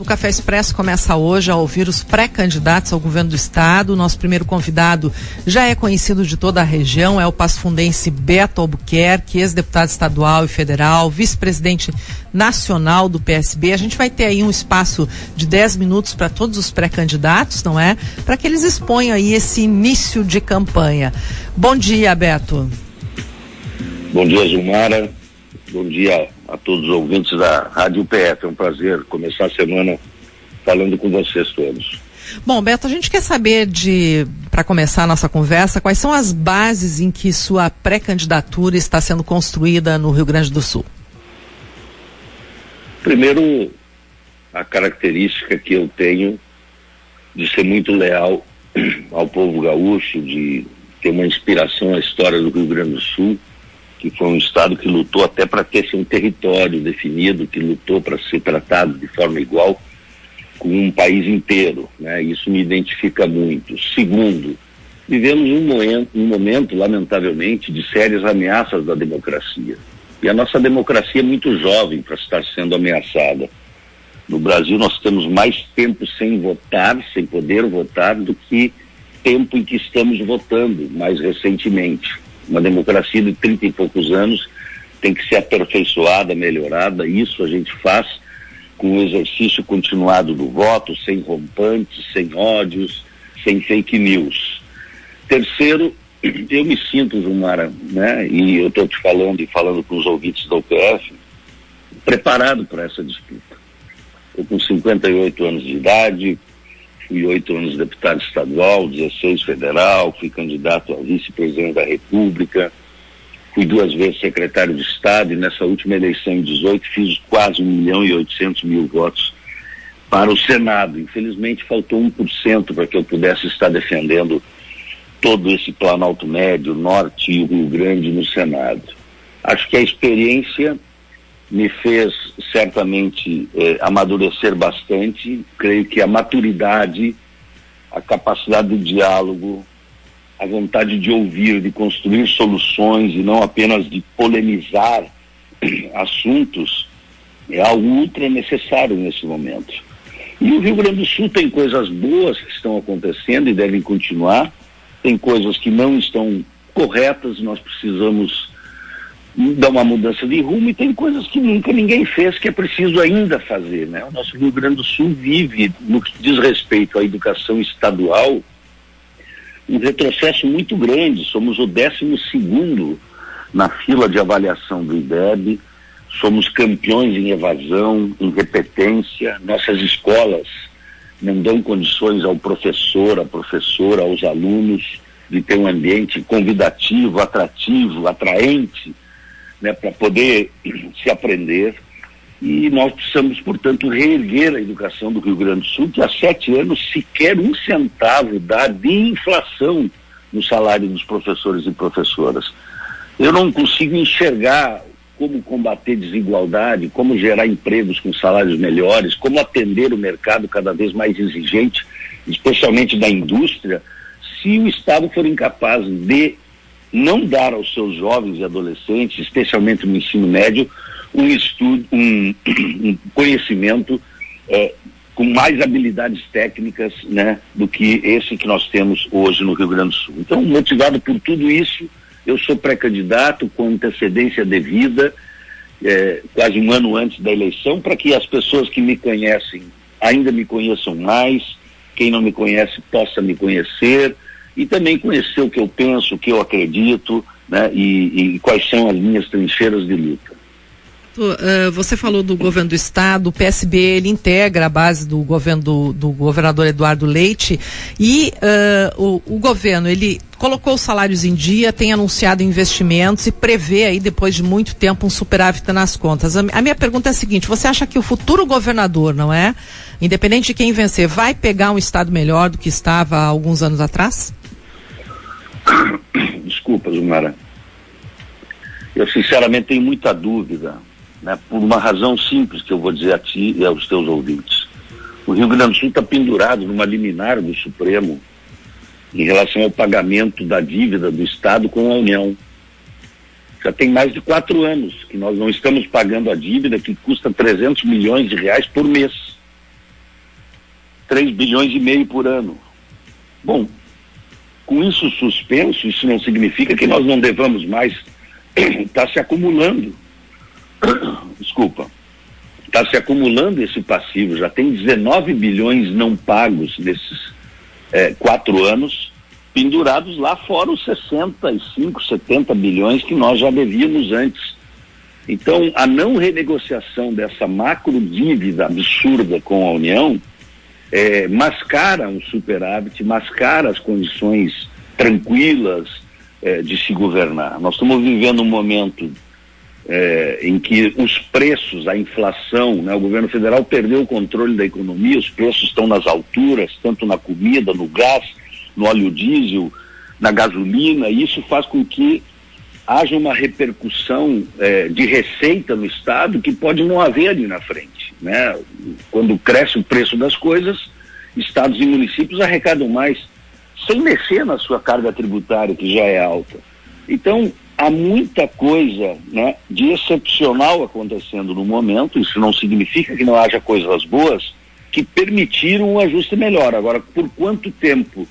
O Café Expresso começa hoje a ouvir os pré-candidatos ao governo do estado. Nosso primeiro convidado já é conhecido de toda a região, é o pasfundense Beto Albuquerque, ex-deputado estadual e federal, vice-presidente nacional do PSB. A gente vai ter aí um espaço de 10 minutos para todos os pré-candidatos, não é? Para que eles exponham aí esse início de campanha. Bom dia, Beto. Bom dia, Gilmara. Bom dia a todos os ouvintes da Rádio PF. É um prazer começar a semana falando com vocês todos. Bom, Beto, a gente quer saber de, para começar a nossa conversa, quais são as bases em que sua pré-candidatura está sendo construída no Rio Grande do Sul? Primeiro, a característica que eu tenho de ser muito leal ao povo gaúcho, de ter uma inspiração à história do Rio Grande do Sul que foi um Estado que lutou até para ter seu território definido, que lutou para ser tratado de forma igual com um país inteiro. Né? Isso me identifica muito. Segundo, vivemos um momento, um momento, lamentavelmente, de sérias ameaças da democracia. E a nossa democracia é muito jovem para estar sendo ameaçada. No Brasil, nós temos mais tempo sem votar, sem poder votar, do que tempo em que estamos votando mais recentemente. Uma democracia de 30 e poucos anos tem que ser aperfeiçoada, melhorada. Isso a gente faz com o exercício continuado do voto, sem rompantes, sem ódios, sem fake news. Terceiro, eu me sinto, Zumara, né, e eu estou te falando e falando com os ouvintes da UPF, preparado para essa disputa. Eu com 58 anos de idade, fui oito anos deputado estadual, 16 federal, fui candidato a vice-presidente da República, fui duas vezes secretário de Estado e nessa última eleição em 18 fiz quase 1 milhão e 800 mil votos para o Senado. Infelizmente faltou 1% para que eu pudesse estar defendendo todo esse Planalto Médio, Norte e Rio Grande no Senado. Acho que a experiência me fez certamente eh, amadurecer bastante. Creio que a maturidade, a capacidade do diálogo, a vontade de ouvir, de construir soluções e não apenas de polemizar assuntos é algo ultra necessário nesse momento. E o Rio Grande do Sul tem coisas boas que estão acontecendo e devem continuar, tem coisas que não estão corretas, nós precisamos dá uma mudança de rumo e tem coisas que nunca ninguém fez que é preciso ainda fazer, né? O nosso Rio Grande do Sul vive, no que diz respeito à educação estadual, um retrocesso muito grande. Somos o décimo segundo na fila de avaliação do IDEB, somos campeões em evasão, em repetência, nossas escolas não dão condições ao professor, à professora, aos alunos de ter um ambiente convidativo, atrativo, atraente né, para poder se aprender. E nós precisamos, portanto, reerguer a educação do Rio Grande do Sul, que há sete anos sequer um centavo dá de inflação no salário dos professores e professoras. Eu não consigo enxergar como combater desigualdade, como gerar empregos com salários melhores, como atender o mercado cada vez mais exigente, especialmente da indústria, se o Estado for incapaz de não dar aos seus jovens e adolescentes, especialmente no ensino médio, um estudo, um, um conhecimento é, com mais habilidades técnicas né, do que esse que nós temos hoje no Rio Grande do Sul. Então, motivado por tudo isso, eu sou pré-candidato com antecedência devida, é, quase um ano antes da eleição, para que as pessoas que me conhecem ainda me conheçam mais, quem não me conhece possa me conhecer, e também conhecer o que eu penso, o que eu acredito, né, e, e quais são as minhas trincheiras de luta. Uh, você falou do governo do estado, o PSB ele integra a base do governo do, do governador Eduardo Leite e uh, o, o, governo ele colocou os salários em dia, tem anunciado investimentos e prevê aí depois de muito tempo um superávit nas contas. A minha pergunta é a seguinte: você acha que o futuro governador, não é, independente de quem vencer, vai pegar um estado melhor do que estava há alguns anos atrás? Desculpa, Zumara. Eu sinceramente tenho muita dúvida, né, por uma razão simples que eu vou dizer a ti e aos teus ouvintes. O Rio Grande do Sul está pendurado numa liminar do Supremo em relação ao pagamento da dívida do Estado com a União. Já tem mais de quatro anos que nós não estamos pagando a dívida que custa 300 milhões de reais por mês. 3 bilhões e meio por ano. Bom, com isso suspenso, isso não significa que nós não devamos mais. Está se acumulando. Desculpa. Está se acumulando esse passivo. Já tem 19 bilhões não pagos nesses é, quatro anos, pendurados lá fora os 65, 70 bilhões que nós já devíamos antes. Então, a não renegociação dessa macro dívida absurda com a União é, mascara um superávit, mascara as condições tranquilas é, de se governar. Nós estamos vivendo um momento é, em que os preços, a inflação, né, o governo federal perdeu o controle da economia, os preços estão nas alturas, tanto na comida, no gás, no óleo diesel, na gasolina, e isso faz com que haja uma repercussão é, de receita no Estado que pode não haver ali na frente. Né? Quando cresce o preço das coisas, estados e municípios arrecadam mais, sem mexer na sua carga tributária, que já é alta. Então, há muita coisa né, de excepcional acontecendo no momento, isso não significa que não haja coisas boas, que permitiram um ajuste melhor. Agora, por quanto tempo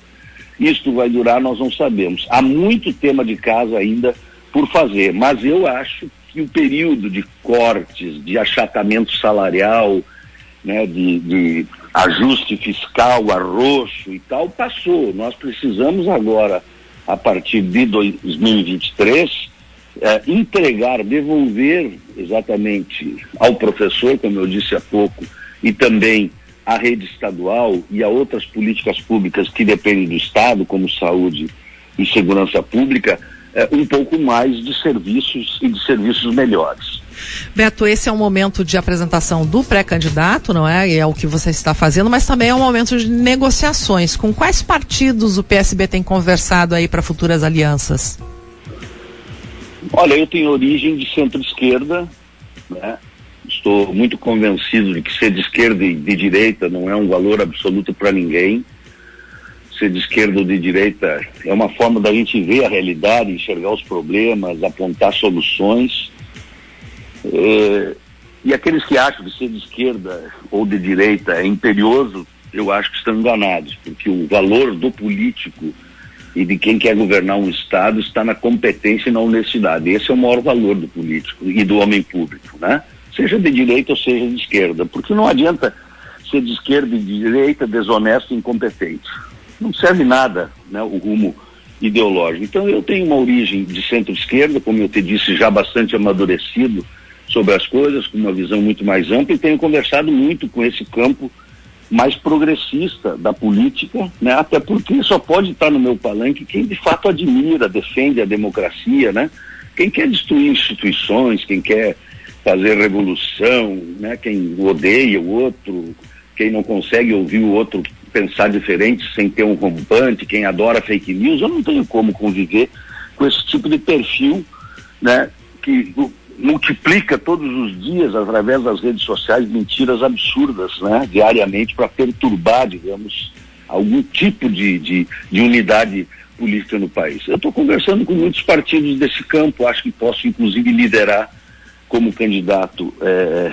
isto vai durar, nós não sabemos. Há muito tema de casa ainda por fazer, mas eu acho que o período de cortes, de achatamento salarial, né, de, de ajuste fiscal, arroxo e tal, passou. Nós precisamos agora, a partir de 2023, é, entregar, devolver exatamente ao professor, como eu disse há pouco, e também à rede estadual e a outras políticas públicas que dependem do Estado, como saúde e segurança pública, é, um pouco mais de serviços e de serviços melhores. Beto, esse é um momento de apresentação do pré-candidato, não é? E é o que você está fazendo, mas também é um momento de negociações. Com quais partidos o PSB tem conversado aí para futuras alianças? Olha, eu tenho origem de centro-esquerda, né? Estou muito convencido de que ser de esquerda e de direita não é um valor absoluto para ninguém ser de esquerda ou de direita é uma forma da gente ver a realidade, enxergar os problemas, apontar soluções. É, e aqueles que acham que ser de esquerda ou de direita é imperioso, eu acho que estão enganados, porque o valor do político e de quem quer governar um Estado está na competência e na honestidade. Esse é o maior valor do político e do homem público, né? Seja de direita ou seja de esquerda, porque não adianta ser de esquerda e de direita desonesto e incompetente não serve nada né, o rumo ideológico. Então eu tenho uma origem de centro-esquerda, como eu te disse, já bastante amadurecido sobre as coisas, com uma visão muito mais ampla, e tenho conversado muito com esse campo mais progressista da política, né? até porque só pode estar no meu palanque quem de fato admira, defende a democracia, né? quem quer destruir instituições, quem quer fazer revolução, né? quem odeia o outro, quem não consegue ouvir o outro pensar diferente sem ter um rompante, quem adora fake news, eu não tenho como conviver com esse tipo de perfil, né, que multiplica todos os dias através das redes sociais mentiras absurdas, né, diariamente para perturbar, digamos, algum tipo de, de, de unidade política no país. Eu estou conversando com muitos partidos desse campo, acho que posso inclusive liderar como candidato é,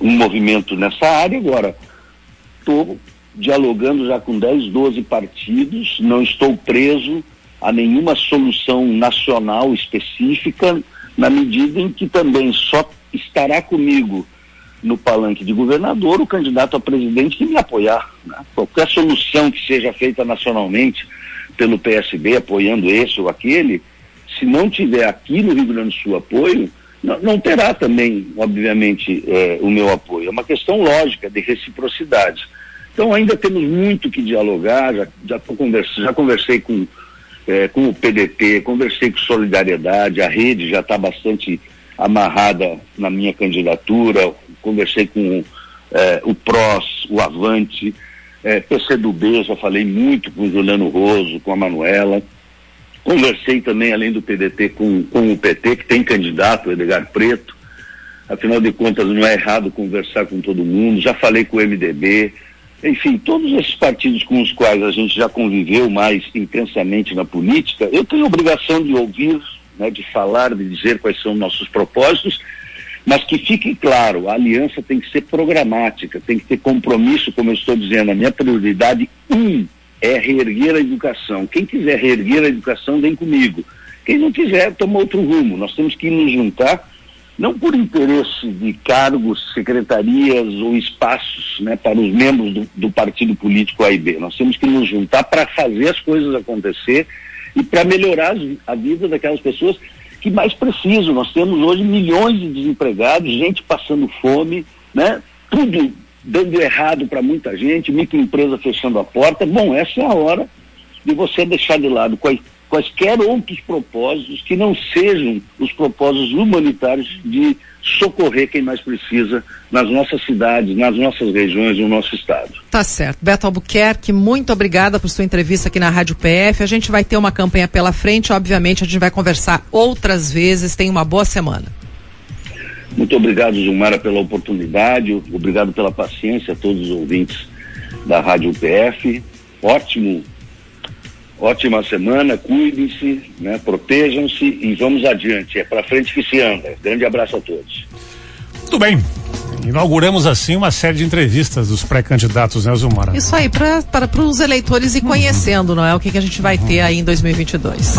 um movimento nessa área. Agora, estou dialogando já com 10, 12 partidos, não estou preso a nenhuma solução nacional específica, na medida em que também só estará comigo no palanque de governador o candidato a presidente que me apoiar. Né? Qualquer solução que seja feita nacionalmente pelo PSB, apoiando esse ou aquele, se não tiver aqui no Rio Grande do Sul apoio, não, não terá também, obviamente, eh, o meu apoio. É uma questão lógica de reciprocidade. Então ainda temos muito que dialogar, já, já, conversa, já conversei com, é, com o PDT, conversei com Solidariedade, a rede já está bastante amarrada na minha candidatura, conversei com é, o PROS, o Avante, é, PCdoB, já falei muito com o Juliano Roso, com a Manuela. Conversei também, além do PDT, com, com o PT, que tem candidato, o Edgar Preto. Afinal de contas, não é errado conversar com todo mundo. Já falei com o MDB, enfim, todos esses partidos com os quais a gente já conviveu mais intensamente na política, eu tenho obrigação de ouvir, né, de falar, de dizer quais são nossos propósitos Mas que fique claro, a aliança tem que ser programática, tem que ter compromisso, como eu estou dizendo, a minha prioridade um é reerguer a educação. Quem quiser reerguer a educação, vem comigo. Quem não quiser, toma outro rumo. Nós temos que nos juntar, não por interesse de cargos, secretarias ou espaços né, para os membros do, do partido político A e B. Nós temos que nos juntar para fazer as coisas acontecer e para melhorar a vida daquelas pessoas que mais precisam. Nós temos hoje milhões de desempregados, gente passando fome, né? Tudo dando errado para muita gente, microempresa fechando a porta. Bom, essa é a hora de você deixar de lado quaisquer outros propósitos que não sejam os propósitos humanitários de socorrer quem mais precisa nas nossas cidades, nas nossas regiões, no nosso estado. Tá certo. Beto Albuquerque, muito obrigada por sua entrevista aqui na Rádio PF. A gente vai ter uma campanha pela frente, obviamente a gente vai conversar outras vezes. Tenha uma boa semana. Muito obrigado, Gilmara, pela oportunidade, obrigado pela paciência a todos os ouvintes da Rádio PF. Ótimo, ótima semana, cuidem-se, né, protejam-se e vamos adiante. É para frente que se anda. Grande abraço a todos. Muito bem. Inauguramos assim uma série de entrevistas dos pré-candidatos, né, Zumara? Isso aí, para os eleitores ir conhecendo, não é? O que, que a gente vai ter aí em 2022.